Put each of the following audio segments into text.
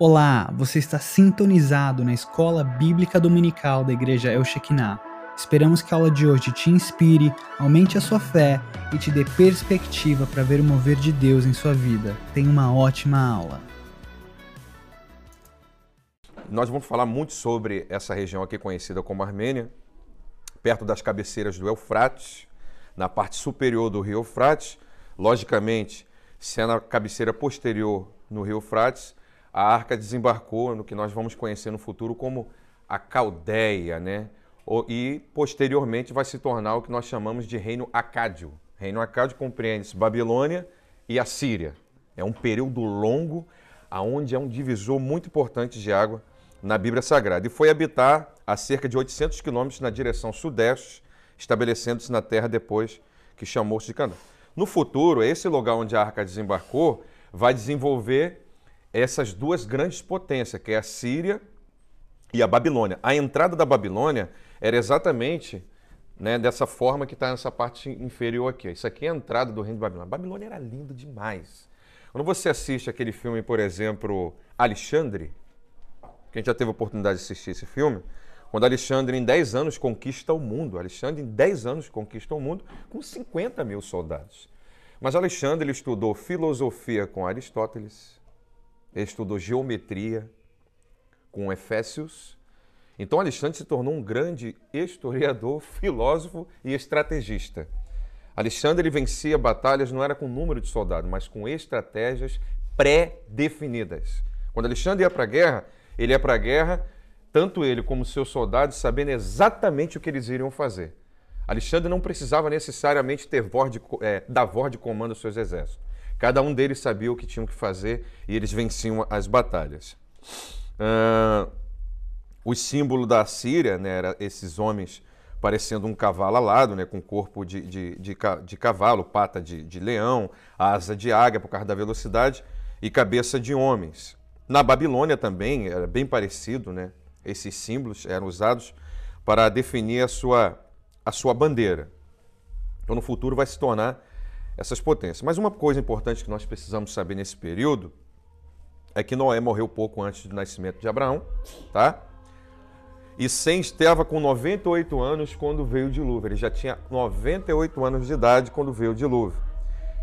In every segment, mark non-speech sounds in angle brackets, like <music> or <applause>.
Olá, você está sintonizado na Escola Bíblica Dominical da Igreja El Shekinah. Esperamos que a aula de hoje te inspire, aumente a sua fé e te dê perspectiva para ver o mover de Deus em sua vida. Tenha uma ótima aula. Nós vamos falar muito sobre essa região aqui conhecida como Armênia, perto das cabeceiras do Eufrates, na parte superior do rio Eufrates. Logicamente, se é na cabeceira posterior no rio Eufrates, a arca desembarcou no que nós vamos conhecer no futuro como a Caldeia, né? E posteriormente vai se tornar o que nós chamamos de Reino Acádio. Reino Acádio compreende Babilônia e a Síria. É um período longo, aonde é um divisor muito importante de água na Bíblia Sagrada. E foi habitar a cerca de 800 quilômetros na direção sudeste, estabelecendo-se na terra depois que chamou-se de Canaã. No futuro, esse lugar onde a arca desembarcou vai desenvolver essas duas grandes potências, que é a Síria e a Babilônia. A entrada da Babilônia era exatamente né, dessa forma que está nessa parte inferior aqui. Isso aqui é a entrada do reino de Babilônia. A Babilônia era lindo demais. Quando você assiste aquele filme, por exemplo, Alexandre, quem já teve a oportunidade de assistir esse filme, quando Alexandre em 10 anos conquista o mundo. Alexandre em 10 anos conquista o mundo com 50 mil soldados. Mas Alexandre ele estudou filosofia com Aristóteles, ele estudou geometria com Efésios. Então Alexandre se tornou um grande historiador, <laughs> filósofo e estrategista. Alexandre vencia batalhas não era com número de soldados, mas com estratégias pré-definidas. Quando Alexandre ia para a guerra, ele ia para a guerra, tanto ele como seus soldados, sabendo exatamente o que eles iriam fazer. Alexandre não precisava necessariamente ter voz de, é, dar voz de comando aos seus exércitos. Cada um deles sabia o que tinham que fazer e eles venciam as batalhas. Uh, o símbolo da Síria né, era esses homens parecendo um cavalo alado, né, com corpo de, de, de, de cavalo, pata de, de leão, asa de águia por causa da velocidade e cabeça de homens. Na Babilônia também era bem parecido, né? Esses símbolos eram usados para definir a sua, a sua bandeira. Então, no futuro vai se tornar essas potências. Mas uma coisa importante que nós precisamos saber nesse período é que Noé morreu pouco antes do nascimento de Abraão, tá? E Sem estava com 98 anos quando veio o dilúvio. Ele já tinha 98 anos de idade quando veio o dilúvio.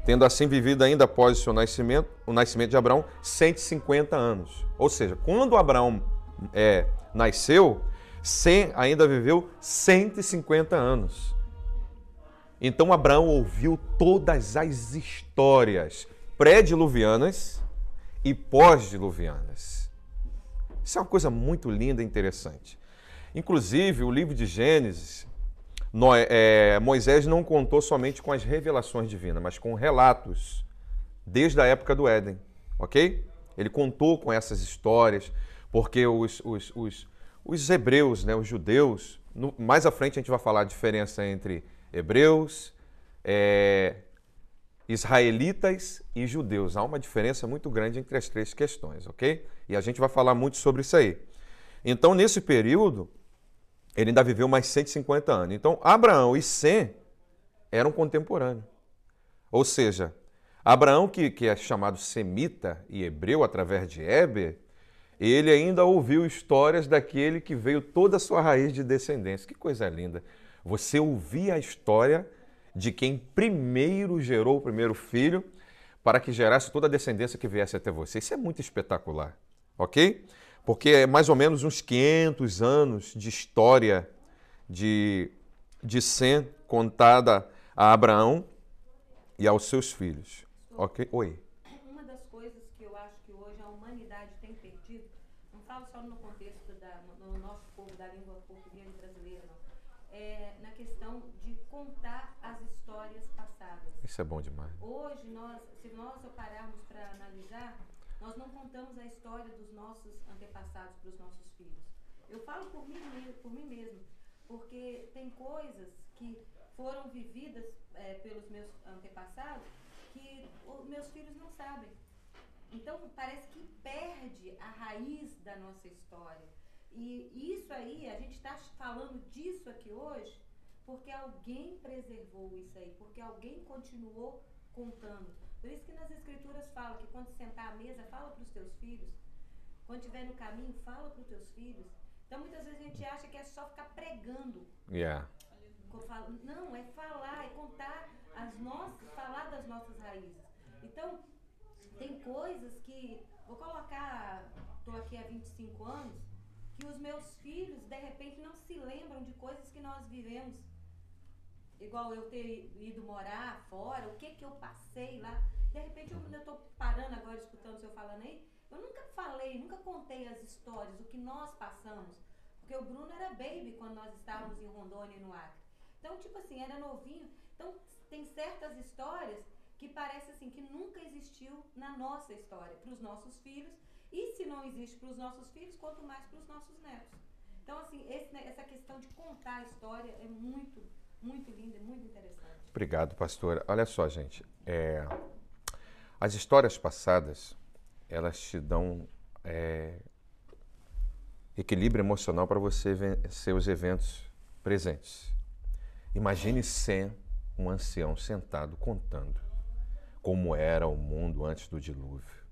Tendo assim vivido ainda após o seu nascimento, o nascimento de Abraão, 150 anos. Ou seja, quando Abraão é, nasceu, Sem ainda viveu 150 anos. Então Abraão ouviu todas as histórias pré-diluvianas e pós-diluvianas. Isso é uma coisa muito linda e interessante. Inclusive, o livro de Gênesis, é, Moisés não contou somente com as revelações divinas, mas com relatos desde a época do Éden, ok? Ele contou com essas histórias, porque os, os, os, os hebreus, né, os judeus, no, mais à frente a gente vai falar a diferença entre hebreus, é, israelitas e judeus. Há uma diferença muito grande entre as três questões, ok? E a gente vai falar muito sobre isso aí. Então, nesse período, ele ainda viveu mais 150 anos. Então, Abraão e Sem eram contemporâneos. Ou seja, Abraão, que, que é chamado semita e hebreu através de Heber, ele ainda ouviu histórias daquele que veio toda a sua raiz de descendência. Que coisa linda. Você ouvir a história de quem primeiro gerou o primeiro filho para que gerasse toda a descendência que viesse até você. Isso é muito espetacular, ok? Porque é mais ou menos uns 500 anos de história de, de Sem contada a Abraão e aos seus filhos. Ok? Oi. Uma das coisas que eu acho que hoje a humanidade tem perdido, não falo só no contexto da, no nosso povo da língua portuguesa brasileira, não é, na questão de contar as histórias passadas. Isso é bom demais. Hoje, nós, se nós pararmos para analisar, nós não contamos a história dos nossos antepassados para os nossos filhos. Eu falo por mim, por mim mesmo, porque tem coisas que foram vividas é, pelos meus antepassados que os meus filhos não sabem. Então, parece que perde a raiz da nossa história. E isso aí, a gente está falando disso aqui hoje porque alguém preservou isso aí, porque alguém continuou contando. Por isso que nas escrituras fala que quando sentar à mesa, fala para os teus filhos Quando estiver no caminho, fala para os teus filhos. Então, muitas vezes a gente acha que é só ficar pregando. Yeah. Não, é falar, é contar as nossas, falar das nossas raízes. Então, tem coisas que, vou colocar, estou aqui há 25 anos, que os meus filhos, de repente, não se lembram de coisas que nós vivemos. Igual eu ter ido morar fora, o que que eu passei lá. De repente, eu estou parando agora, escutando o senhor falando aí, eu nunca falei, nunca contei as histórias, o que nós passamos. Porque o Bruno era baby quando nós estávamos em Rondônia e no Acre. Então, tipo assim, era novinho. Então, tem certas histórias que parece assim que nunca existiu na nossa história, para os nossos filhos. E se não existe para os nossos filhos, quanto mais para os nossos netos. Então, assim, esse, essa questão de contar a história é muito, muito linda, muito interessante. Obrigado, pastora. Olha só, gente. É, as histórias passadas, elas te dão é, equilíbrio emocional para você vencer os eventos presentes. Imagine sem um ancião sentado contando como era o mundo antes do dilúvio.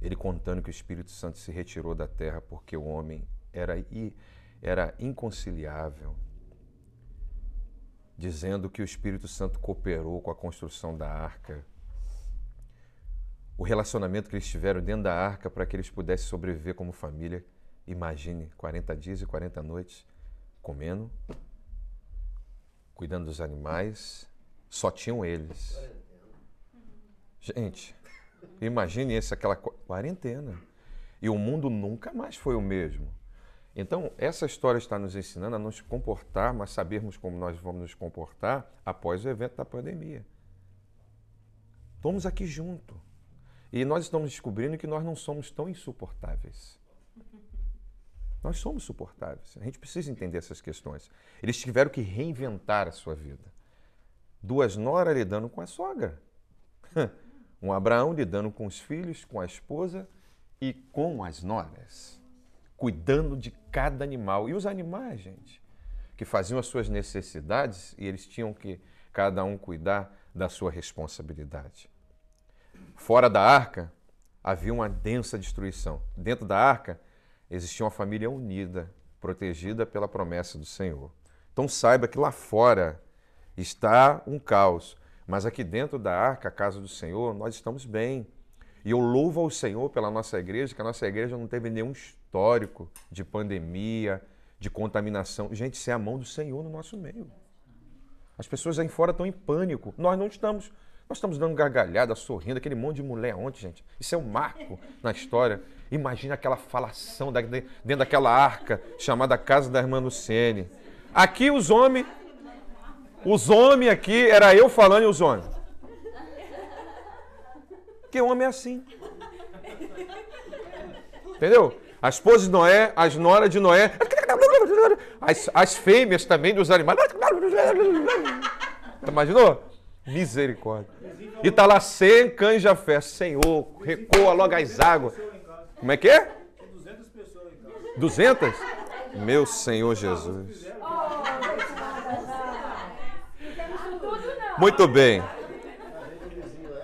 Ele contando que o Espírito Santo se retirou da terra porque o homem era, era inconciliável, dizendo que o Espírito Santo cooperou com a construção da arca, o relacionamento que eles tiveram dentro da arca para que eles pudessem sobreviver como família. Imagine 40 dias e 40 noites comendo, cuidando dos animais, só tinham eles. Gente, imagine esse, aquela quarentena. E o mundo nunca mais foi o mesmo. Então, essa história está nos ensinando a nos comportar, mas sabermos como nós vamos nos comportar após o evento da pandemia. Estamos aqui junto. E nós estamos descobrindo que nós não somos tão insuportáveis. Nós somos suportáveis. A gente precisa entender essas questões. Eles tiveram que reinventar a sua vida. Duas noras lidando com a sogra. <laughs> Um Abraão lidando com os filhos, com a esposa e com as noras. Cuidando de cada animal. E os animais, gente, que faziam as suas necessidades e eles tinham que, cada um, cuidar da sua responsabilidade. Fora da arca, havia uma densa destruição. Dentro da arca, existia uma família unida, protegida pela promessa do Senhor. Então saiba que lá fora está um caos, mas aqui dentro da arca, a casa do Senhor, nós estamos bem. E eu louvo ao Senhor pela nossa igreja, que a nossa igreja não teve nenhum histórico de pandemia, de contaminação. Gente, isso é a mão do Senhor no nosso meio. As pessoas aí fora estão em pânico. Nós não estamos. Nós estamos dando gargalhada, sorrindo, aquele monte de mulher ontem, gente. Isso é um marco na história. Imagina aquela falação dentro daquela arca chamada Casa da Irmã Luciene. Aqui os homens, os homens aqui, era eu falando e os homens. Porque homem é assim. Entendeu? A esposa de Noé, as noras de Noé, as, as fêmeas também dos animais. Imaginou? Misericórdia. E está lá sem canja fé. Senhor, recoa logo as águas. Como é que é? 200 pessoas em casa. 200? Meu Senhor Jesus. Muito bem.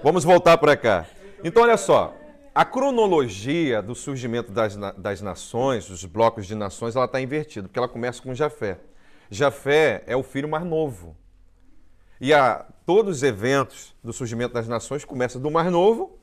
Vamos voltar para cá. Então, olha só. A cronologia do surgimento das, das nações, dos blocos de nações, ela está invertida, porque ela começa com Jafé. Jafé é o filho mais novo. E a, todos os eventos do surgimento das nações começam do mais novo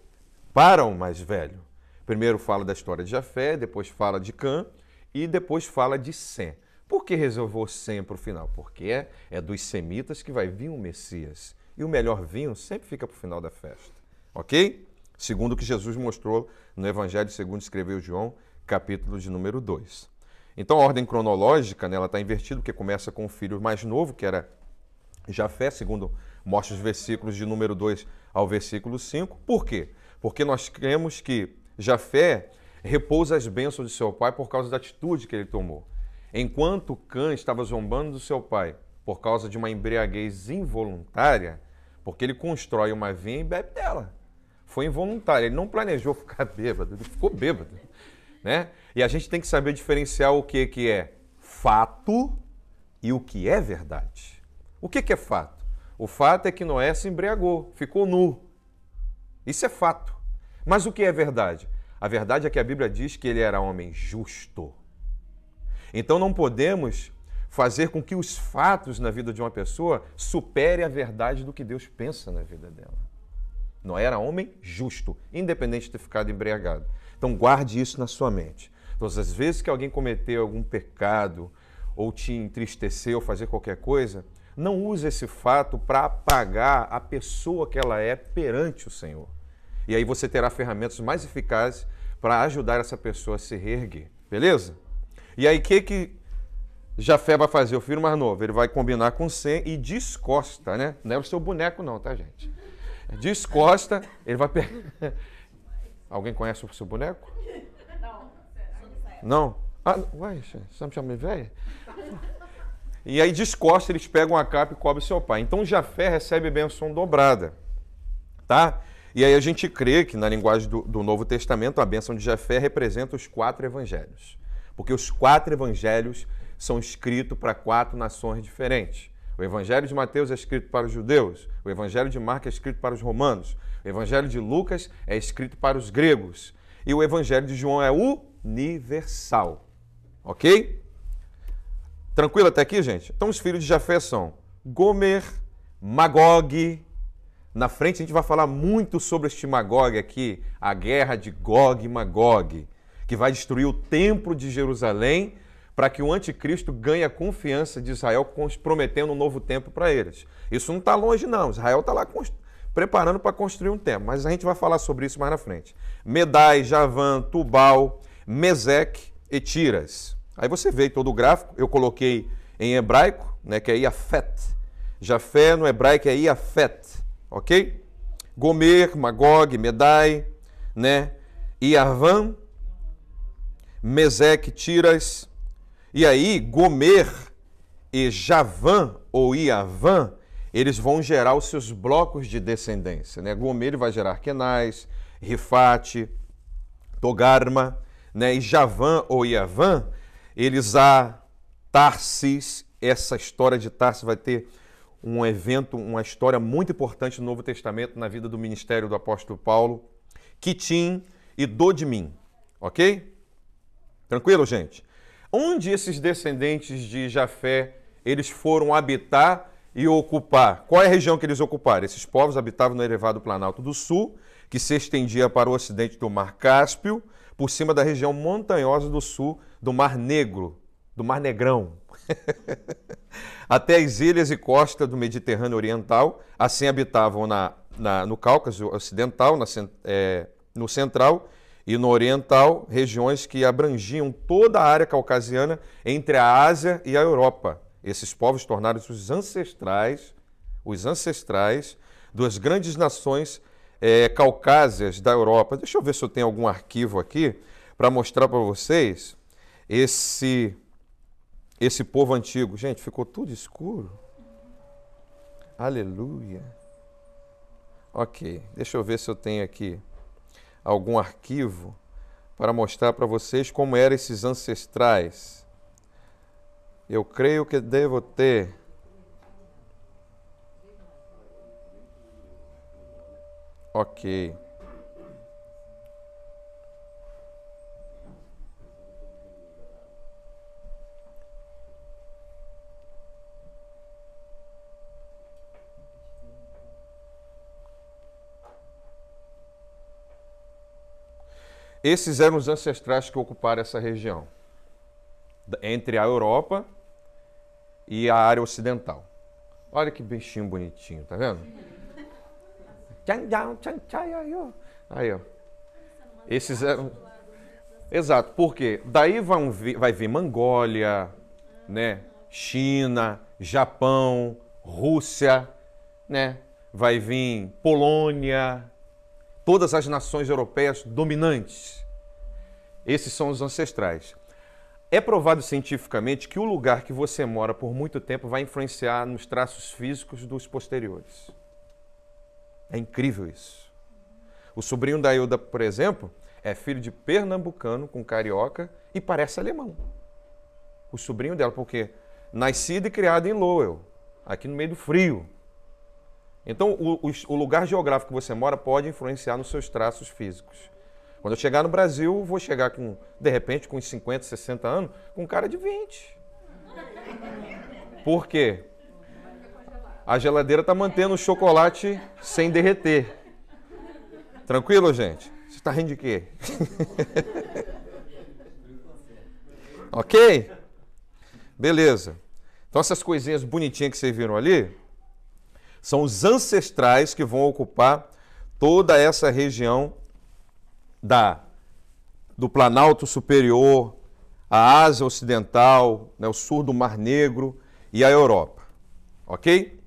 para o mais velho. Primeiro fala da história de Jafé, depois fala de Cã e depois fala de Sem. Por que reservou Sem para o final? Porque é, é dos semitas que vai vir o Messias. E o melhor vinho sempre fica para o final da festa. Ok? Segundo o que Jesus mostrou no Evangelho segundo escreveu João, capítulo de número 2. Então a ordem cronológica né, está invertida, porque começa com o filho mais novo, que era Jafé, segundo mostra os versículos de número 2 ao versículo 5. Por quê? Porque nós cremos que Jafé repousa as bênçãos de seu pai por causa da atitude que ele tomou. Enquanto Cã estava zombando do seu pai por causa de uma embriaguez involuntária, porque ele constrói uma vinha e bebe dela. Foi involuntário, ele não planejou <laughs> ficar bêbado, ele ficou bêbado. Né? E a gente tem que saber diferenciar o que, que é fato e o que é verdade. O que, que é fato? O fato é que Noé se embriagou, ficou nu. Isso é fato. Mas o que é verdade? A verdade é que a Bíblia diz que ele era homem justo. Então não podemos fazer com que os fatos na vida de uma pessoa supere a verdade do que Deus pensa na vida dela. Noé era homem justo, independente de ter ficado embriagado. Então guarde isso na sua mente. Todas as vezes que alguém cometeu algum pecado ou te entristeceu, fazer qualquer coisa, não use esse fato para apagar a pessoa que ela é perante o Senhor. E aí você terá ferramentas mais eficazes para ajudar essa pessoa a se reerguer. Beleza? E aí o que que Jafé vai fazer? O filho mais novo, ele vai combinar com Sem e descosta, né? Não é o seu boneco não, tá, gente? Descosta, ele vai pegar... <laughs> Alguém conhece o seu boneco? Não. Não? Ah, uai, você me chama de velha? E aí descosta, eles pegam a capa e cobrem seu pai. Então Jafé recebe bênção dobrada, tá? E aí a gente crê que na linguagem do, do Novo Testamento a bênção de Jafé representa os quatro evangelhos. Porque os quatro evangelhos são escritos para quatro nações diferentes. O Evangelho de Mateus é escrito para os judeus, o Evangelho de Marcos é escrito para os romanos, o Evangelho de Lucas é escrito para os gregos e o Evangelho de João é universal. Ok? Tranquilo até aqui, gente? Então, os filhos de Jafé são Gomer, Magog. Na frente a gente vai falar muito sobre este Magog aqui, a guerra de Gog e Magog, que vai destruir o templo de Jerusalém para que o anticristo ganhe a confiança de Israel, prometendo um novo templo para eles. Isso não está longe, não. Israel está lá preparando para construir um templo, mas a gente vai falar sobre isso mais na frente. Medai, Javan, Tubal, Mesec e Tiras. Aí você vê todo o gráfico, eu coloquei em hebraico, né, que é Iafet. Jafé no hebraico é Iafet, ok? Gomer, Magog, Medai, né? Iavan, Mesec, Tiras. E aí, Gomer e Javan ou Iavan, eles vão gerar os seus blocos de descendência. Né? Gomer vai gerar Kenais, Rifate, Togarma, né? e Javan ou Iavan eles a Tarsis, essa história de Tarsis vai ter um evento, uma história muito importante no Novo Testamento na vida do ministério do apóstolo Paulo, Kitim e Dodimim, ok? Tranquilo, gente? Onde esses descendentes de Jafé eles foram habitar e ocupar? Qual é a região que eles ocuparam? Esses povos habitavam no elevado Planalto do Sul, que se estendia para o ocidente do Mar Cáspio, por cima da região montanhosa do sul do Mar Negro, do Mar Negrão, <laughs> até as ilhas e costa do Mediterrâneo Oriental. Assim habitavam na, na no Cáucaso Ocidental, na, é, no Central e no Oriental, regiões que abrangiam toda a área caucasiana entre a Ásia e a Europa. Esses povos tornaram-se os ancestrais, os ancestrais das grandes nações é, caucásias da Europa. Deixa eu ver se eu tenho algum arquivo aqui para mostrar para vocês esse esse povo antigo. Gente, ficou tudo escuro. Aleluia. Ok, deixa eu ver se eu tenho aqui algum arquivo para mostrar para vocês como eram esses ancestrais. Eu creio que devo ter. Ok. Esses eram os ancestrais que ocuparam essa região, entre a Europa e a área ocidental. Olha que bichinho bonitinho, tá vendo? <laughs> Aí, ó. Esses eram. Exato, porque daí vão vir, vai vir Mongólia, né? China, Japão, Rússia, né? Vai vir Polônia, todas as nações europeias dominantes. Esses são os ancestrais. É provado cientificamente que o lugar que você mora por muito tempo vai influenciar nos traços físicos dos posteriores. É incrível isso. O sobrinho da Ilda, por exemplo, é filho de pernambucano com carioca e parece alemão. O sobrinho dela, porque nascido e criado em Lowell, aqui no meio do frio. Então, o, o, lugar geográfico que você mora pode influenciar nos seus traços físicos. Quando eu chegar no Brasil, vou chegar com, de repente, com uns 50, 60 anos, com um cara de 20. Por quê? A geladeira está mantendo o chocolate sem derreter. Tranquilo, gente? Você está rindo de quê? <laughs> ok? Beleza. Então, essas coisinhas bonitinhas que vocês viram ali são os ancestrais que vão ocupar toda essa região da do Planalto Superior, a Ásia Ocidental, né, o sul do Mar Negro e a Europa. Ok?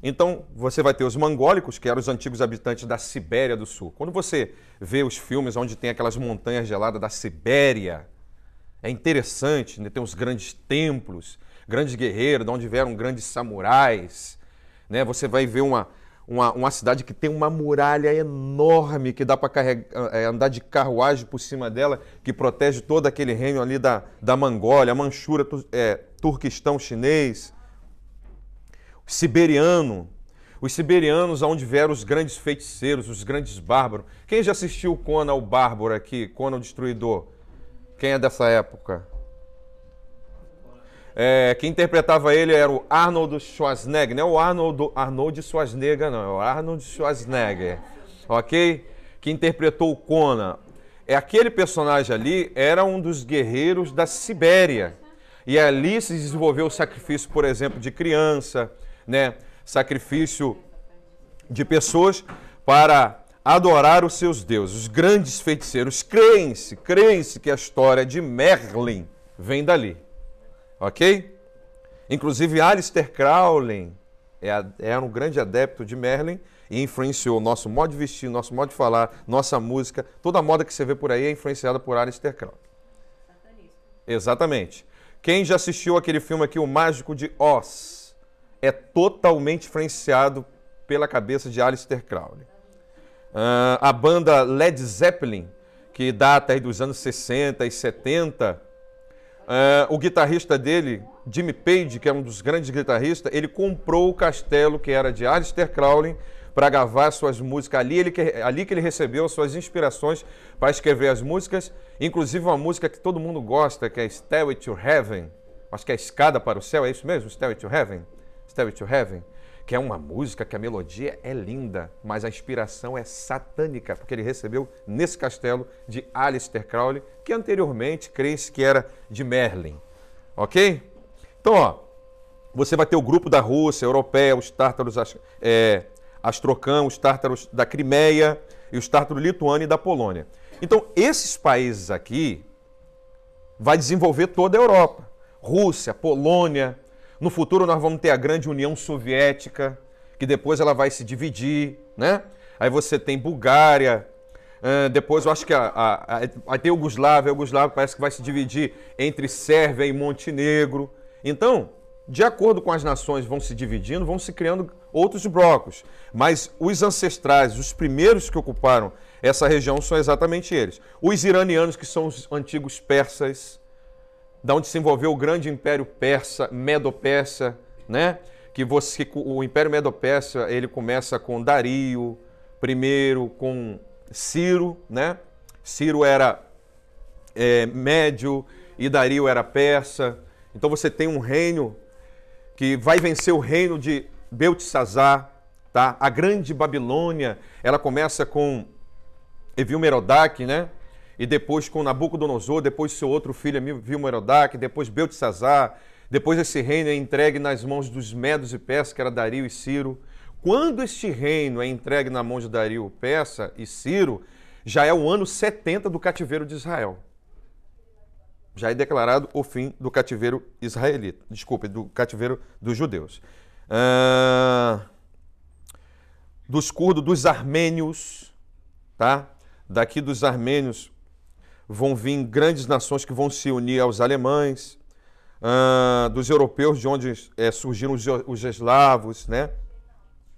Então, você vai ter os mongólicos, que eram os antigos habitantes da Sibéria do Sul. Quando você vê os filmes onde tem aquelas montanhas geladas da Sibéria, é interessante, né? tem os grandes templos, grandes guerreiros, de onde vieram grandes samurais. Né? Você vai ver uma, uma, uma cidade que tem uma muralha enorme que dá para é, andar de carruagem por cima dela, que protege todo aquele reino ali da, da Mangólia, Manchura, é, Turquistão chinês, siberiano. Os siberianos, onde vieram os grandes feiticeiros, os grandes bárbaros. Quem já assistiu Conan o Bárbaro aqui, Conan o Destruidor? Quem é dessa época? É, quem interpretava ele era o Arnold Schwarzenegger, não é o Arnold, Arnold Schwarzenegger, não, é o Arnold Schwarzenegger, ok? Que interpretou o Conan. É aquele personagem ali era um dos guerreiros da Sibéria. E ali se desenvolveu o sacrifício, por exemplo, de criança, né? Sacrifício de pessoas para adorar os seus deuses. Os grandes feiticeiros creem-se, creem-se que a história de Merlin vem dali. Ok? Inclusive, Alistair Crowley era é é um grande adepto de Merlin e influenciou nosso modo de vestir, nosso modo de falar, nossa música. Toda a moda que você vê por aí é influenciada por Alistair Crowley. Exatamente. Quem já assistiu aquele filme aqui, O Mágico de Oz, é totalmente influenciado pela cabeça de Alistair Crowley. Uh, a banda Led Zeppelin, que data aí dos anos 60 e 70, Uh, o guitarrista dele, Jimmy Page, que é um dos grandes guitarristas, ele comprou o castelo que era de Alistair Crowley para gravar suas músicas. Ali, ele, ali que ele recebeu suas inspirações para escrever as músicas, inclusive uma música que todo mundo gosta, que é Stairway to Heaven. Acho que é escada para o céu, é isso mesmo? Stairway to Heaven? Stairway to Heaven que é uma música que a melodia é linda, mas a inspiração é satânica, porque ele recebeu nesse castelo de Aleister Crowley, que anteriormente crê-se que era de Merlin. Ok? Então, ó, você vai ter o grupo da Rússia, europeia, os tártaros é, astrocão, os tártaros da Crimeia e os tártaros lituano e da Polônia. Então, esses países aqui vai desenvolver toda a Europa. Rússia, Polônia, no futuro nós vamos ter a grande União Soviética, que depois ela vai se dividir, né? Aí você tem Bulgária, depois eu acho que a, a, a, ter Yugoslávia, a Yugoslávia parece que vai se dividir entre Sérvia e Montenegro. Então, de acordo com as nações vão se dividindo, vão se criando outros blocos. Mas os ancestrais, os primeiros que ocuparam essa região são exatamente eles. Os iranianos, que são os antigos persas, da onde se envolveu o grande império persa, Medo-Persa, né? Que você, o império Medo-Persa ele começa com Dario, primeiro com Ciro, né? Ciro era é, médio e Dario era persa. Então você tem um reino que vai vencer o reino de Beltesazar, tá? A grande Babilônia, ela começa com Evil Merodach, né? E depois com Nabucodonosor, depois seu outro filho Vilmerodac, depois Beltesazar, depois esse reino é entregue nas mãos dos Medos e Persas, que era Dario e Ciro. Quando este reino é entregue na mão de Dario, Persa e Ciro, já é o ano 70 do cativeiro de Israel. Já é declarado o fim do cativeiro israelita, desculpe, do cativeiro dos judeus. Dos curdos, dos armênios, tá? Daqui dos armênios, vão vir grandes nações que vão se unir aos alemães, uh, dos europeus, de onde é, surgiram os, os eslavos, né?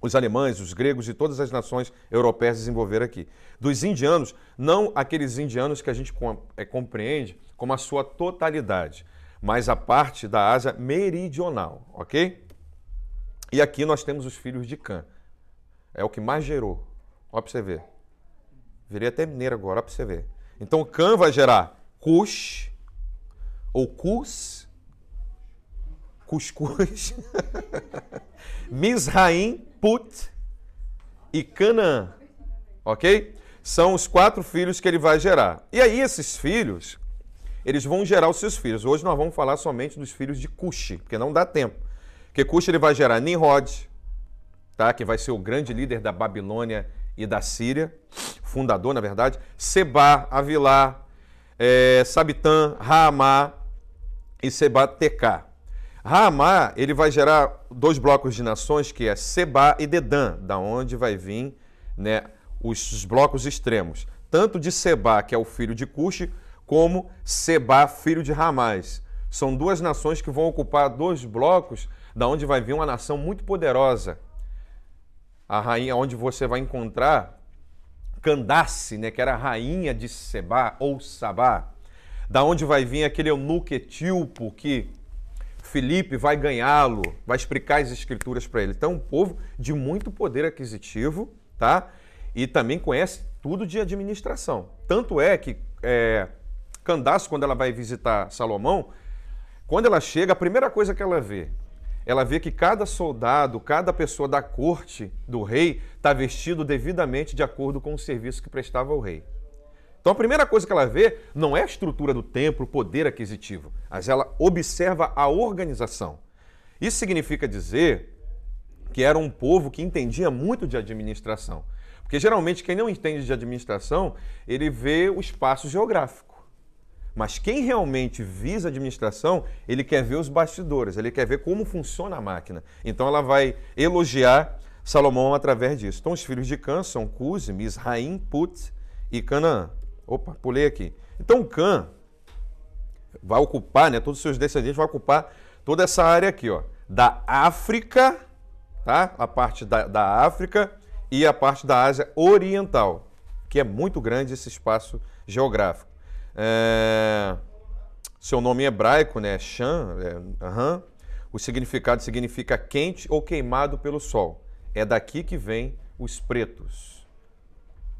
os alemães, os gregos e todas as nações europeias desenvolveram aqui. Dos indianos, não aqueles indianos que a gente é, compreende como a sua totalidade, mas a parte da Ásia meridional, ok? E aqui nós temos os filhos de Cã. É o que mais gerou. Olha para você ver. Virei até mineiro agora, olha para você ver Então Cã vai gerar Cush, ou Cus, Cuscuz, <laughs> Misraim, Put e Canaã. Ok? São os quatro filhos que ele vai gerar. E aí, esses filhos, eles vão gerar os seus filhos. Hoje nós vamos falar somente dos filhos de Cush, porque não dá tempo. Porque Cush ele vai gerar Nimrod, tá? que vai ser o grande líder da Babilônia e da Síria, fundador, na verdade, Seba, Avilá, é, Sabitã, Raamá e Sebateká. Raamá, ele vai gerar dois blocos de nações, que é Seba e Dedã, da onde vai vir né, os blocos extremos. Tanto de Seba, que é o filho de Cuxi, como Seba, filho de Ramás. São duas nações que vão ocupar dois blocos, da onde vai vir uma nação muito poderosa. A rainha, onde você vai encontrar Candace, né, que era a rainha de Seba ou Sabá, da onde vai vir aquele eunuco que Felipe vai ganhá-lo, vai explicar as escrituras para ele. Então, um povo de muito poder aquisitivo, tá? E também conhece tudo de administração. Tanto é que é, Candace, quando ela vai visitar Salomão, quando ela chega, a primeira coisa que ela vê, ela vê que cada soldado, cada pessoa da corte do rei está vestido devidamente de acordo com o serviço que prestava ao rei. Então a primeira coisa que ela vê não é a estrutura do templo, o poder aquisitivo, mas ela observa a organização. Isso significa dizer que era um povo que entendia muito de administração. Porque geralmente quem não entende de administração, ele vê o espaço geográfico. Mas quem realmente visa administração, ele quer ver os bastidores, ele quer ver como funciona a máquina. Então ela vai elogiar Salomão através disso. Então os filhos de Cã são Cus, Misraim, Put e Canaã. Opa, pulei aqui. Então Cã vai ocupar, né, todos os seus descendentes vão ocupar toda essa área aqui, ó, da África, tá? A parte da, da África e a parte da Ásia Oriental, que é muito grande esse espaço geográfico. É... Seu nome hebraico, né, Shan, é... uhum. o significado significa quente ou queimado pelo sol. É daqui que vem os pretos.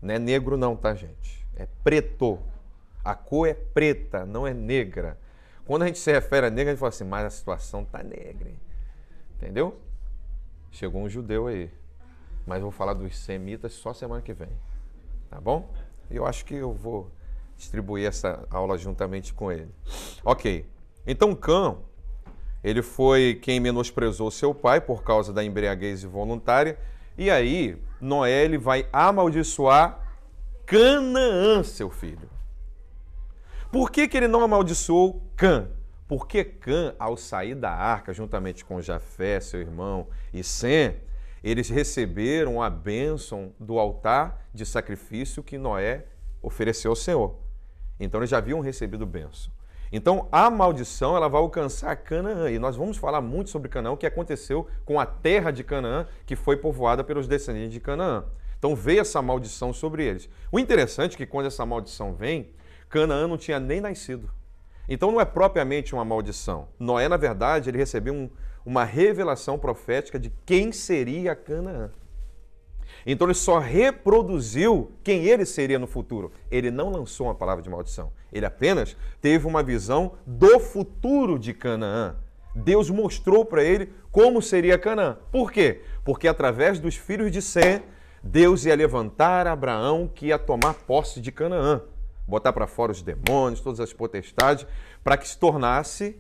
Não é negro não, tá, gente? é preto. A cor é preta, não é negra. Quando a gente se refere a negra, a gente fala assim, mas a situação tá negra. Hein? Entendeu? Chegou um judeu aí. Mas vou falar dos semitas só semana que vem. Tá bom? Eu acho que eu vou distribuir essa aula juntamente com ele. Ok. Então, Cã, ele foi quem menosprezou seu pai por causa da embriaguez voluntária. E aí, Noé ele vai amaldiçoar Canaã, seu filho. Por que, que ele não amaldiçoou Cã? Porque Cã, ao sair da arca, juntamente com Jafé, seu irmão, e Sem, eles receberam a bênção do altar de sacrifício que Noé ofereceu ao Senhor. Então eles já haviam recebido bênção. Então a maldição ela vai alcançar Canaã. E nós vamos falar muito sobre Canaã, o que aconteceu com a terra de Canaã, que foi povoada pelos descendentes de Canaã. Então veio essa maldição sobre eles. O interessante é que quando essa maldição vem, Canaã não tinha nem nascido. Então não é propriamente uma maldição. Noé, na verdade, ele recebeu um, uma revelação profética de quem seria Canaã. Então ele só reproduziu quem ele seria no futuro. Ele não lançou uma palavra de maldição. Ele apenas teve uma visão do futuro de Canaã. Deus mostrou para ele como seria Canaã. Por quê? Porque através dos filhos de Sem, Deus ia levantar Abraão que ia tomar posse de Canaã, botar para fora os demônios, todas as potestades, para que se tornasse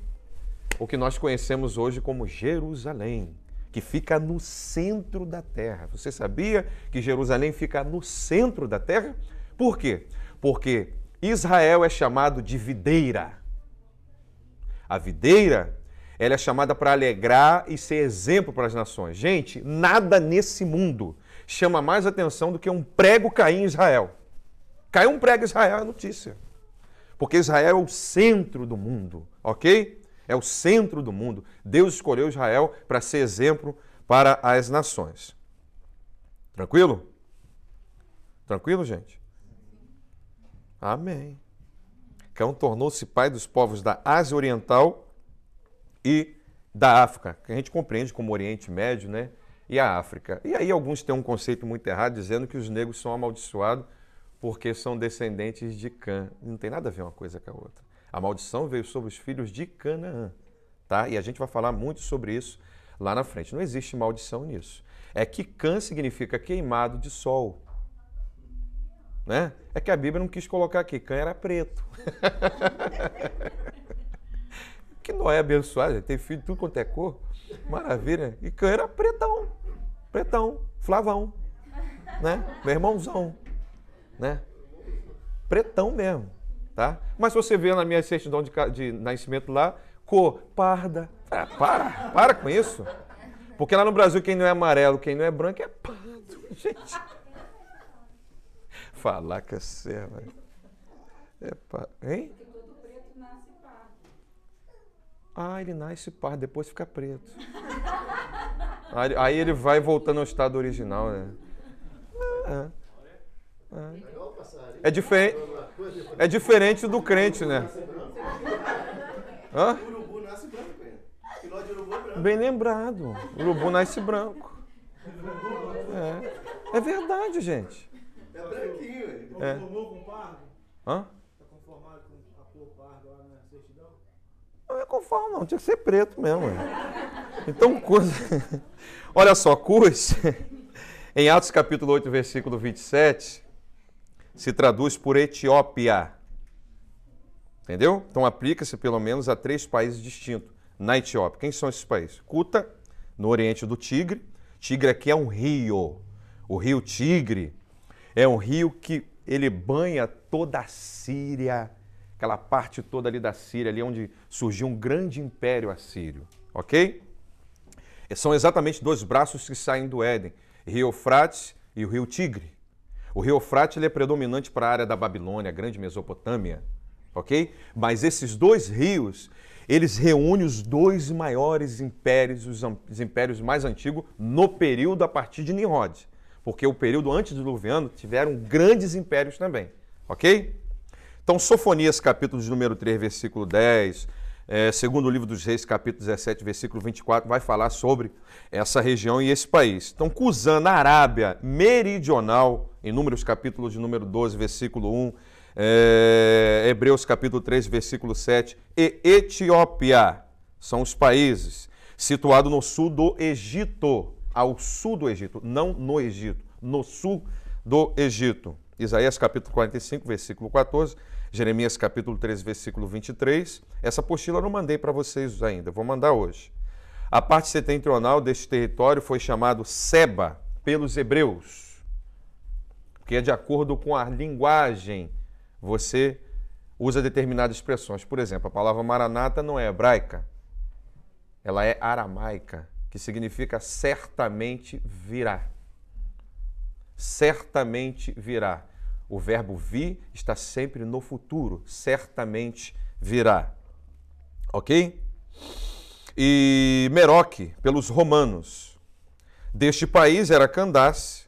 o que nós conhecemos hoje como Jerusalém, que fica no centro da terra. Você sabia que Jerusalém fica no centro da terra? Por quê? Porque Israel é chamado de videira. A videira, ela é chamada para alegrar e ser exemplo para as nações. Gente, nada nesse mundo chama mais atenção do que um prego cair em Israel. Caiu um prego em Israel é notícia. Porque Israel é o centro do mundo, ok? É o centro do mundo. Deus escolheu Israel para ser exemplo para as nações. Tranquilo? Tranquilo, gente? Amém. Cão tornou-se pai dos povos da Ásia Oriental e da África, que a gente compreende como Oriente Médio, né? e a África. E aí alguns têm um conceito muito errado dizendo que os negros são amaldiçoados porque são descendentes de Cã. Não tem nada a ver uma coisa com a outra. A maldição veio sobre os filhos de Canaã, tá? E a gente vai falar muito sobre isso lá na frente. Não existe maldição nisso. É que Cã significa queimado de sol. Né? É que a Bíblia não quis colocar aqui, Cã era preto. <laughs> que Noé abençoado, teve filho de tudo quanto é cor. Maravilha. E Cã era pretão. Pretão, Flavão. Né? Meu irmãozão né? Pretão mesmo, tá? Mas se você vê na minha certidão de, de nascimento lá, cor parda. Ah, para, para com isso. Porque lá no Brasil quem não é amarelo, quem não é branco é pardo, <laughs> gente. Falar que é serva. É pa... Hein? Ah, ele nasce pardo, depois fica preto. Aí ele vai voltando ao estado original, né? É. É, diferente, é diferente do crente, né? Hã? Bem lembrado. Urubu nasce branco. É, é verdade, gente. É branquinho. É. Conformou com pardo? Hã? Tá conformado com a cor parda lá na certidão? Não é conforme, não. Tinha que ser preto mesmo. Então, coisa... <laughs> Olha só, Cus, <laughs> em Atos capítulo 8, versículo 27, se traduz por Etiópia. Entendeu? Então aplica-se pelo menos a três países distintos na Etiópia. Quem são esses países? Cuta, no oriente do Tigre. Tigre aqui é um rio. O rio Tigre é um rio que ele banha toda a Síria, aquela parte toda ali da Síria, ali onde surgiu um grande império assírio, ok? São exatamente dois braços que saem do Éden, Rio Eufrates e o Rio Tigre. O rio Eufrates é predominante para a área da Babilônia, a grande Mesopotâmia, ok? Mas esses dois rios, eles reúnem os dois maiores impérios, os impérios mais antigos, no período a partir de Nimrod. Porque o período antes do Luviano tiveram grandes impérios também, ok? Então, Sofonias, capítulo de número 3, versículo 10, é, segundo o livro dos Reis, capítulo 17, versículo 24, vai falar sobre essa região e esse país. Então, Cusã, na Arábia Meridional, em Números, capítulo de número 12, versículo 1, é, Hebreus, capítulo 3, versículo 7, e Etiópia, são os países situados no sul do Egito, ao sul do Egito, não no Egito, no sul do Egito. Isaías capítulo 45, versículo 14, Jeremias capítulo 3, versículo 23. Essa apostila eu não mandei para vocês ainda, vou mandar hoje. A parte setentrional deste território foi chamado Seba pelos hebreus, porque é de acordo com a linguagem você usa determinadas expressões. Por exemplo, a palavra maranata não é hebraica, ela é aramaica, que significa certamente virá. Certamente virá. O verbo vir está sempre no futuro, certamente virá. Ok? E Meroque, pelos romanos. Deste país era Candace,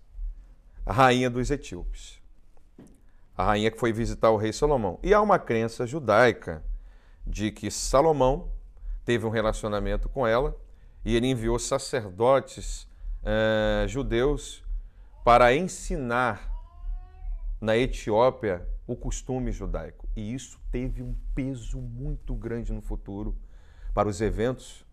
a rainha dos etíopes. A rainha que foi visitar o rei Salomão. E há uma crença judaica de que Salomão teve um relacionamento com ela e ele enviou sacerdotes eh, judeus para ensinar na Etiópia o costume judaico. E isso teve um peso muito grande no futuro para os eventos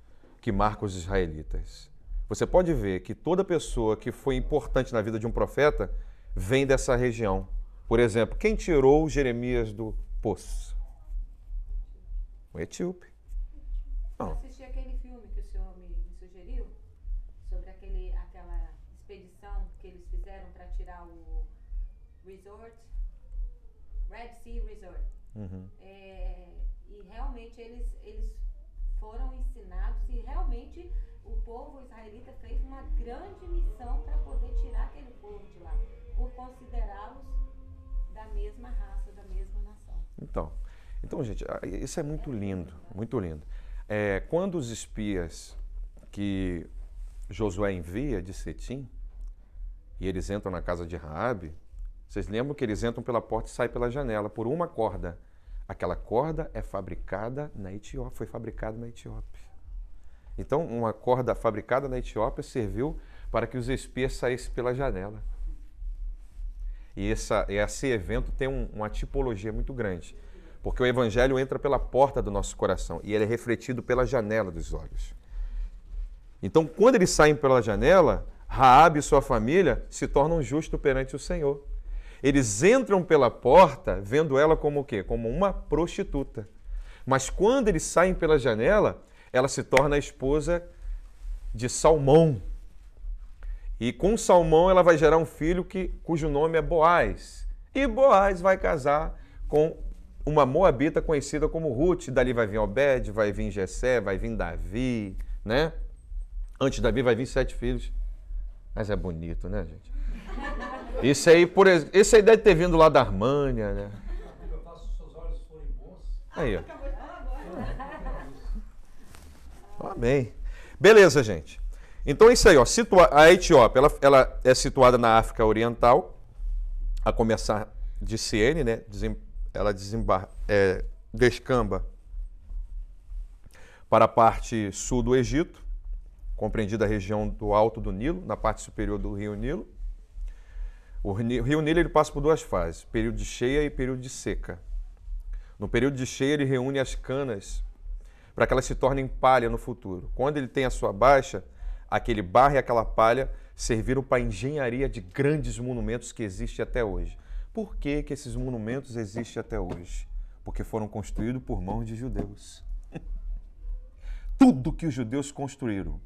que marcam os israelitas. Você pode ver que toda pessoa que foi importante na vida de um profeta vem dessa região. Por exemplo, quem tirou Jeremias do poço? O etíope. Não. assisti aquele filme que o senhor me, me sugeriu sobre aquele, aquela expedição que eles fizeram para tirar o resort, Red Sea Resort. Uhum. É, e realmente eles, eles foram ensinados e realmente o povo israelita fez uma grande missão para poder tirar aquele povo de lá, por considerá-los da mesma raça, da mesma nação. Então, então gente, isso é muito lindo, muito lindo. É, quando os espias que Josué envia de Setim, e eles entram na casa de Raabe, vocês lembram que eles entram pela porta e saem pela janela por uma corda. Aquela corda é fabricada na Etiópia, foi fabricada na Etiópia. Então, uma corda fabricada na Etiópia serviu para que os espias saíssem pela janela. E essa, esse evento tem um, uma tipologia muito grande. Porque o evangelho entra pela porta do nosso coração e ele é refletido pela janela dos olhos. Então, quando eles saem pela janela, Raabe e sua família se tornam justos perante o Senhor. Eles entram pela porta vendo ela como o quê? Como uma prostituta. Mas quando eles saem pela janela, ela se torna a esposa de Salmão. E com Salmão ela vai gerar um filho que, cujo nome é Boaz. E Boaz vai casar com uma moabita conhecida como Ruth. Dali vai vir Obed, vai vir Jessé, vai vir Davi, né? Antes de Davi vai vir sete filhos. Mas é bonito, né, gente? Isso aí, por esse aí deve ter vindo lá da Armânia, né? Aí, ó. Amém. Beleza, gente. Então é isso aí, ó. Situa a Etiópia, ela, ela é situada na África Oriental, a começar de Siene, né? Desem ela desembar é, descamba para a parte sul do Egito, compreendida a região do Alto do Nilo, na parte superior do Rio Nilo. O Rio Nilo ele passa por duas fases, período de cheia e período de seca. No período de cheia ele reúne as canas para que elas se tornem palha no futuro. Quando ele tem a sua baixa, aquele barro e aquela palha serviram para a engenharia de grandes monumentos que existem até hoje. Por que, que esses monumentos existem até hoje? Porque foram construídos por mãos de judeus. <laughs> Tudo que os judeus construíram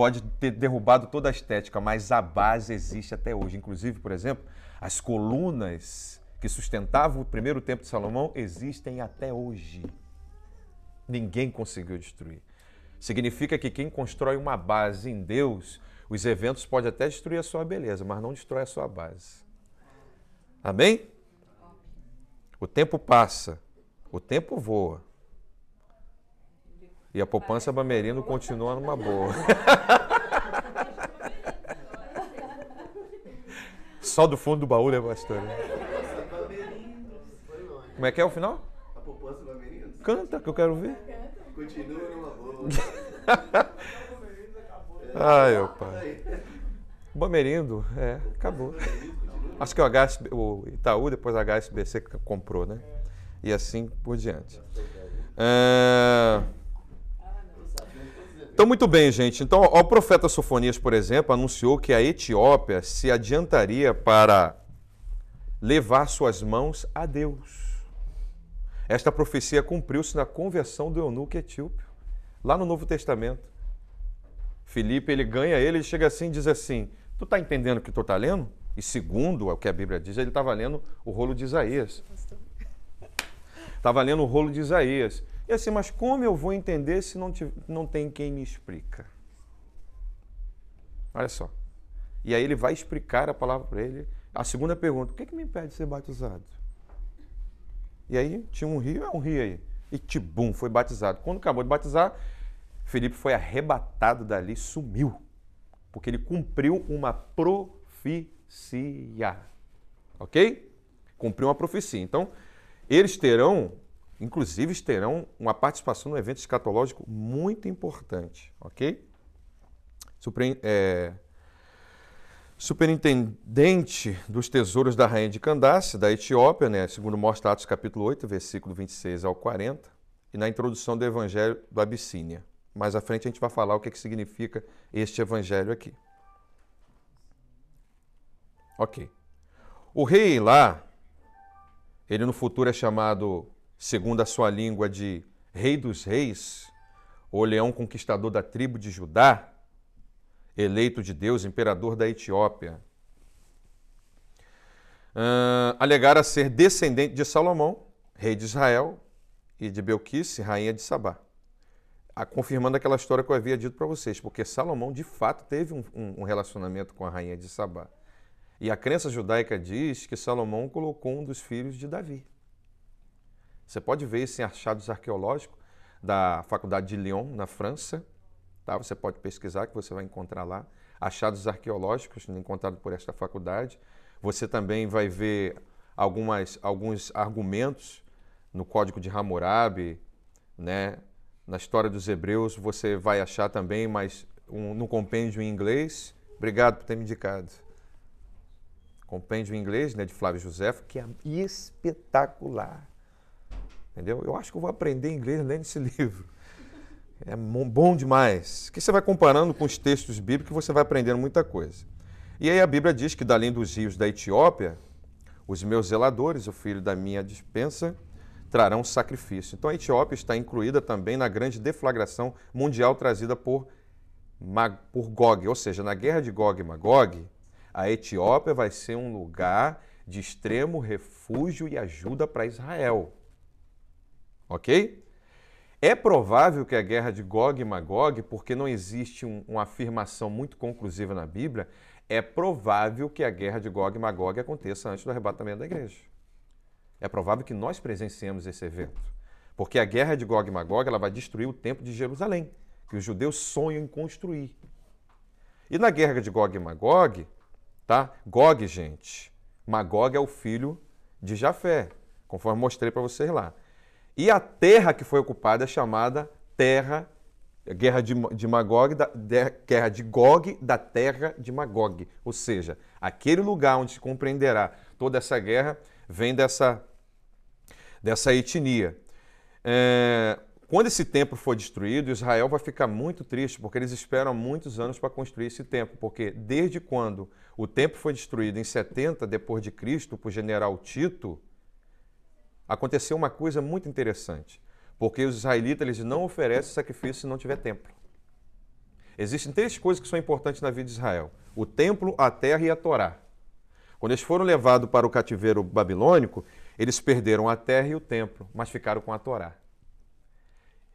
pode ter derrubado toda a estética, mas a base existe até hoje. Inclusive, por exemplo, as colunas que sustentavam o primeiro templo de Salomão existem até hoje. Ninguém conseguiu destruir. Significa que quem constrói uma base em Deus, os eventos podem até destruir a sua beleza, mas não destrói a sua base. Amém? O tempo passa, o tempo voa. E a poupança Bamerino continua numa boa. <laughs> Só do fundo do baú, né, pastor? Como é que é o final? A poupança Bamerino? Canta, que eu quero ver. Continua numa boa. <laughs> Ai, meu pai. Bamerindo, é, acabou. Acho que o, HSB, o Itaú, depois a HSBC comprou, né? E assim por diante. É... Então, muito bem, gente. Então, o profeta Sofonias, por exemplo, anunciou que a Etiópia se adiantaria para levar suas mãos a Deus. Esta profecia cumpriu-se na conversão do eunuco etíope, lá no Novo Testamento. Filipe, ele ganha ele, ele chega assim e diz assim, tu está entendendo o que tu está lendo? E segundo o que a Bíblia diz, ele estava lendo o rolo de Isaías. Estava lendo o rolo de Isaías. E assim, mas como eu vou entender se não, te, não tem quem me explica? Olha só. E aí ele vai explicar a palavra para ele. A segunda pergunta, o que, é que me impede de ser batizado? E aí tinha um rio, é um rio aí. E tibum, foi batizado. Quando acabou de batizar, Felipe foi arrebatado dali, sumiu. Porque ele cumpriu uma profecia. Ok? Cumpriu uma profecia. Então, eles terão, inclusive, terão uma participação no evento escatológico muito importante. Ok? Super, é, superintendente dos tesouros da rainha de Candace, da Etiópia, né, segundo mostra Atos capítulo 8, versículo 26 ao 40, e na introdução do evangelho do Abissínia. Mais à frente a gente vai falar o que, é que significa este evangelho aqui. Ok. O rei lá, ele no futuro é chamado, segundo a sua língua, de Rei dos Reis, ou Leão Conquistador da tribo de Judá, eleito de Deus, imperador da Etiópia. Uh, alegara ser descendente de Salomão, rei de Israel, e de Belquice, rainha de Sabá. Confirmando aquela história que eu havia dito para vocês, porque Salomão de fato teve um, um relacionamento com a rainha de Sabá. E a crença judaica diz que Salomão colocou um dos filhos de Davi. Você pode ver isso em achados arqueológicos da Faculdade de Lyon, na França. Tá? Você pode pesquisar que você vai encontrar lá. Achados arqueológicos encontrados por esta faculdade. Você também vai ver algumas, alguns argumentos no Código de Hammurabi, né? na história dos Hebreus, você vai achar também, mas um, no compêndio em inglês. Obrigado por ter me indicado compêndio em inglês, né, de Flávio José, que é espetacular. Entendeu? Eu acho que eu vou aprender inglês lendo esse <laughs> livro. É bom demais. Que você vai comparando com os textos bíblicos, você vai aprendendo muita coisa. E aí a Bíblia diz que dali dos rios da Etiópia, os meus zeladores, o filho da minha dispensa, trarão sacrifício. Então a Etiópia está incluída também na grande deflagração mundial trazida por, por Gog, ou seja, na guerra de Gog e Magog, a Etiópia vai ser um lugar de extremo refúgio e ajuda para Israel. Ok? É provável que a guerra de Gog e Magog, porque não existe um, uma afirmação muito conclusiva na Bíblia, é provável que a guerra de Gog e Magog aconteça antes do arrebatamento da igreja. É provável que nós presenciemos esse evento. Porque a guerra de Gog e Magog ela vai destruir o templo de Jerusalém, que os judeus sonham em construir. E na guerra de Gog e Magog, tá? Gog, gente, Magog é o filho de Jafé, conforme mostrei para vocês lá. E a terra que foi ocupada é chamada Terra, Guerra de, de Magog, da, de, Guerra de Gog, da Terra de Magog. Ou seja, aquele lugar onde se compreenderá toda essa guerra vem dessa dessa etnia. É, quando esse templo for destruído, Israel vai ficar muito triste, porque eles esperam muitos anos para construir esse templo, porque desde quando o templo foi destruído em 70 depois de Cristo por general Tito, aconteceu uma coisa muito interessante, porque os israelitas eles não oferecem sacrifício se não tiver templo. Existem três coisas que são importantes na vida de Israel: o templo, a terra e a Torá. Quando eles foram levados para o cativeiro babilônico, eles perderam a terra e o templo, mas ficaram com a Torá.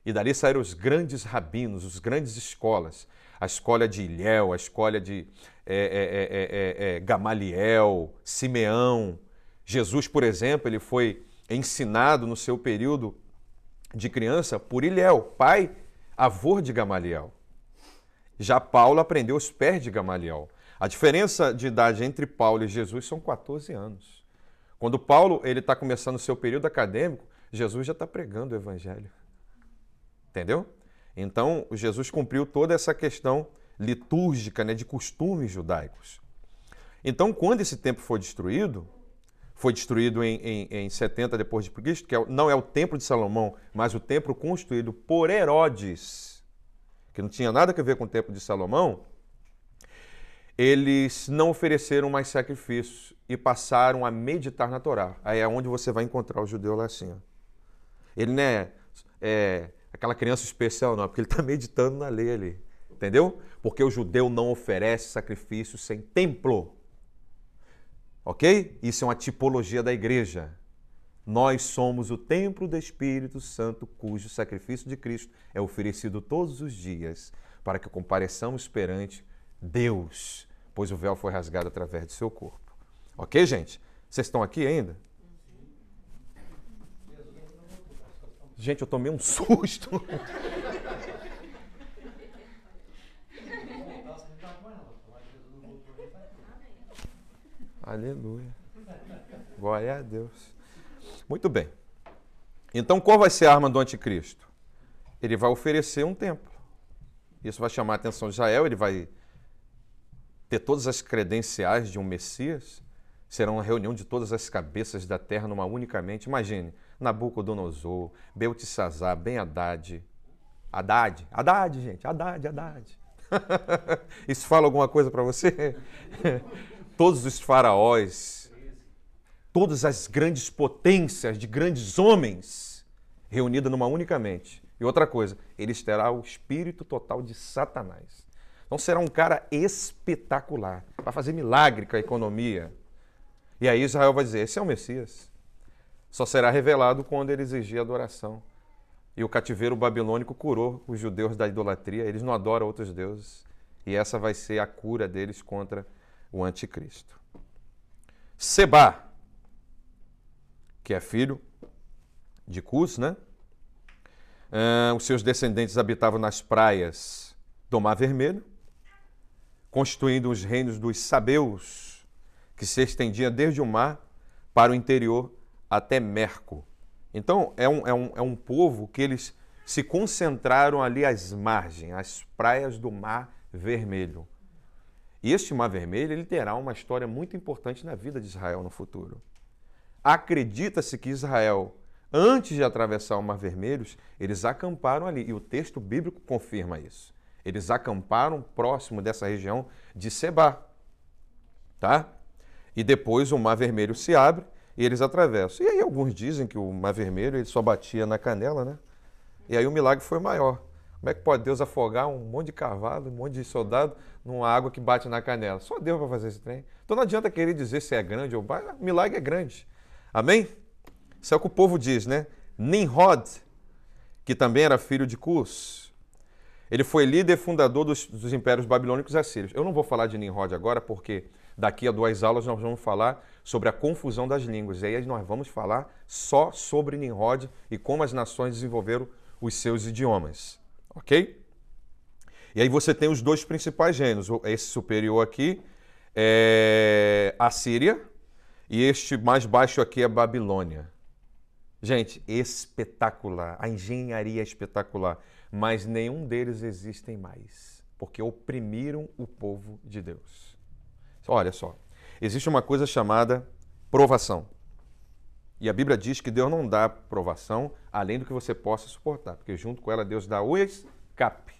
E dali saíram os grandes rabinos, os grandes escolas. A escola de Ilhéu, a escola de é, é, é, Gamaliel, Simeão. Jesus, por exemplo, ele foi ensinado no seu período de criança por Ilhéu, pai, avô de Gamaliel. Já Paulo aprendeu os pés de Gamaliel. A diferença de idade entre Paulo e Jesus são 14 anos. Quando Paulo ele está começando o seu período acadêmico, Jesus já está pregando o evangelho. Entendeu? Então, Jesus cumpriu toda essa questão litúrgica, né, de costumes judaicos. Então, quando esse templo foi destruído, foi destruído em, em, em 70 depois de Cristo, que é, não é o templo de Salomão, mas o templo construído por Herodes, que não tinha nada a ver com o templo de Salomão, eles não ofereceram mais sacrifícios e passaram a meditar na Torá. Aí é onde você vai encontrar o judeu lá assim. Ó. Ele não é, é aquela criança especial, não, porque ele está <laughs> meditando na lei ali. Entendeu? Porque o judeu não oferece sacrifício sem templo. Ok? Isso é uma tipologia da igreja. Nós somos o templo do Espírito Santo, cujo sacrifício de Cristo é oferecido todos os dias para que compareçamos perante Deus, pois o véu foi rasgado através do seu corpo. Ok, gente? Vocês estão aqui ainda? Gente, eu tomei um <laughs> susto. Aleluia. Glória a Deus. Muito bem. Então, qual vai ser a arma do anticristo? Ele vai oferecer um templo. Isso vai chamar a atenção de Israel, ele vai ter todas as credenciais de um Messias. Será uma reunião de todas as cabeças da terra numa única mente. Imagine, Nabucodonosor, Beltesazar, Ben Haddad. Haddad, Haddad, gente, Haddad, Haddad. <laughs> Isso fala alguma coisa para você? <laughs> todos os faraós, todas as grandes potências de grandes homens reunidas numa única mente. E outra coisa, eles terão o espírito total de Satanás. Então será um cara espetacular, vai fazer milagre com a economia. E aí Israel vai dizer: esse é o Messias. Só será revelado quando ele exigir adoração. E o cativeiro babilônico curou os judeus da idolatria, eles não adoram outros deuses. E essa vai ser a cura deles contra o anticristo. Seba, que é filho de Cus, né? Uh, os seus descendentes habitavam nas praias do Mar Vermelho, constituindo os reinos dos Sabeus, que se estendia desde o mar para o interior até Merco. Então, é um, é um, é um povo que eles se concentraram ali às margens, às praias do Mar Vermelho. E este Mar Vermelho ele terá uma história muito importante na vida de Israel no futuro. Acredita-se que Israel, antes de atravessar o Mar Vermelho, eles acamparam ali. E o texto bíblico confirma isso. Eles acamparam próximo dessa região de Seba. Tá? E depois o Mar Vermelho se abre e eles atravessam. E aí alguns dizem que o Mar Vermelho ele só batia na canela, né? E aí o milagre foi maior. Como é que pode Deus afogar um monte de cavalo, um monte de soldado numa água que bate na canela? Só Deus para fazer esse trem. Então não adianta querer dizer se é grande ou baixo. O milagre é grande. Amém? Isso é o que o povo diz, né? Nimrod, que também era filho de Cus, ele foi líder fundador dos, dos impérios babilônicos e assírios. Eu não vou falar de Nimrod agora, porque daqui a duas aulas nós vamos falar sobre a confusão das línguas. E aí nós vamos falar só sobre Nimrod e como as nações desenvolveram os seus idiomas. Ok? E aí você tem os dois principais gêneros. Esse superior aqui é a Síria e este mais baixo aqui é a Babilônia. Gente, espetacular. A engenharia é espetacular. Mas nenhum deles existem mais. Porque oprimiram o povo de Deus. Olha só. Existe uma coisa chamada provação. E a Bíblia diz que Deus não dá provação além do que você possa suportar, porque junto com ela Deus dá o escape.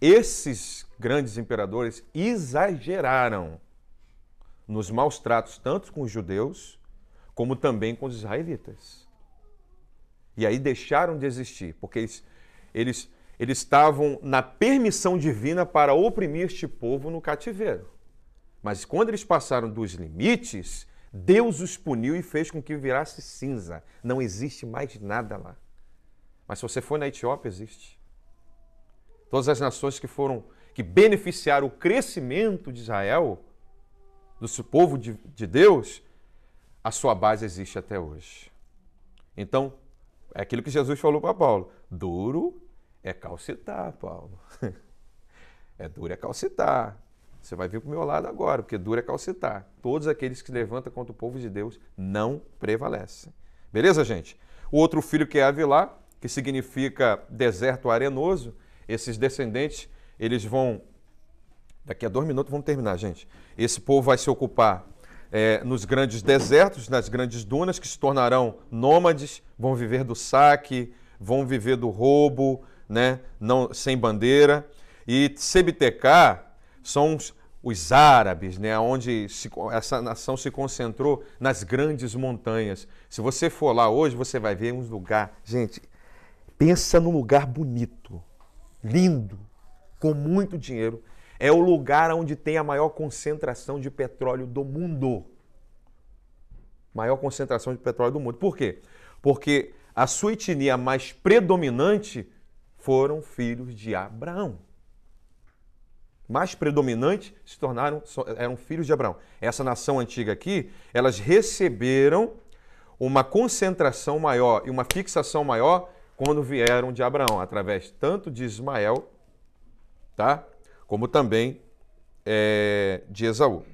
Esses grandes imperadores exageraram nos maus tratos, tanto com os judeus, como também com os israelitas. E aí deixaram de existir, porque eles, eles, eles estavam na permissão divina para oprimir este povo no cativeiro. Mas quando eles passaram dos limites, Deus os puniu e fez com que virasse cinza. Não existe mais nada lá. Mas se você for na Etiópia, existe. Todas as nações que foram que beneficiaram o crescimento de Israel, do povo de, de Deus, a sua base existe até hoje. Então, é aquilo que Jesus falou para Paulo: duro é calcitar, Paulo. <laughs> É duro é calcitar. Você vai vir para o meu lado agora, porque dura é calcitar. Todos aqueles que se levantam contra o povo de Deus não prevalecem. Beleza, gente? O outro filho que é Avilá, que significa deserto arenoso, esses descendentes, eles vão. Daqui a dois minutos vamos terminar, gente. Esse povo vai se ocupar é, nos grandes desertos, nas grandes dunas, que se tornarão nômades, vão viver do saque, vão viver do roubo, né? Não, sem bandeira. E Sebitecar são os, os árabes, né, onde se, essa nação se concentrou nas grandes montanhas. Se você for lá hoje, você vai ver um lugar. Gente, pensa num lugar bonito, lindo, com muito dinheiro. É o lugar onde tem a maior concentração de petróleo do mundo. Maior concentração de petróleo do mundo. Por quê? Porque a sua etnia mais predominante foram filhos de Abraão mais predominantes se tornaram eram filhos de Abraão. Essa nação antiga aqui, elas receberam uma concentração maior e uma fixação maior quando vieram de Abraão, através tanto de Ismael, tá? Como também é, de Esaú.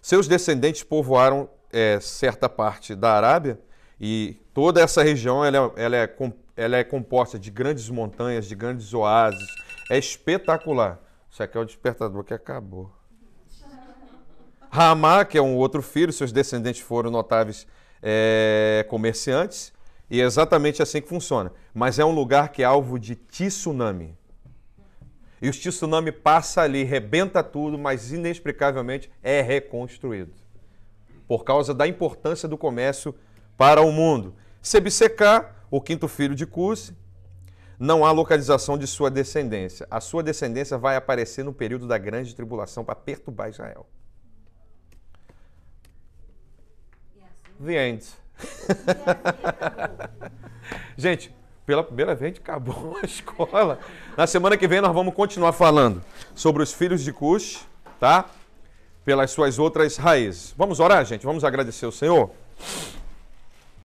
Seus descendentes povoaram é, certa parte da Arábia e toda essa região ela, ela, é, ela é composta de grandes montanhas, de grandes oásis, é espetacular. Isso aqui é o despertador que acabou. Ramá, que é um outro filho, seus descendentes foram notáveis é, comerciantes, e é exatamente assim que funciona. Mas é um lugar que é alvo de tsunami. E o tsunami passa ali, rebenta tudo, mas inexplicavelmente é reconstruído. Por causa da importância do comércio para o mundo. Sebsecar, o quinto filho de Cusi, não há localização de sua descendência. A sua descendência vai aparecer no período da grande tribulação para perturbar Israel. The end. <laughs> gente, pela primeira vez acabou a escola. Na semana que vem nós vamos continuar falando sobre os filhos de Cush, tá? Pelas suas outras raízes. Vamos orar, gente? Vamos agradecer o Senhor?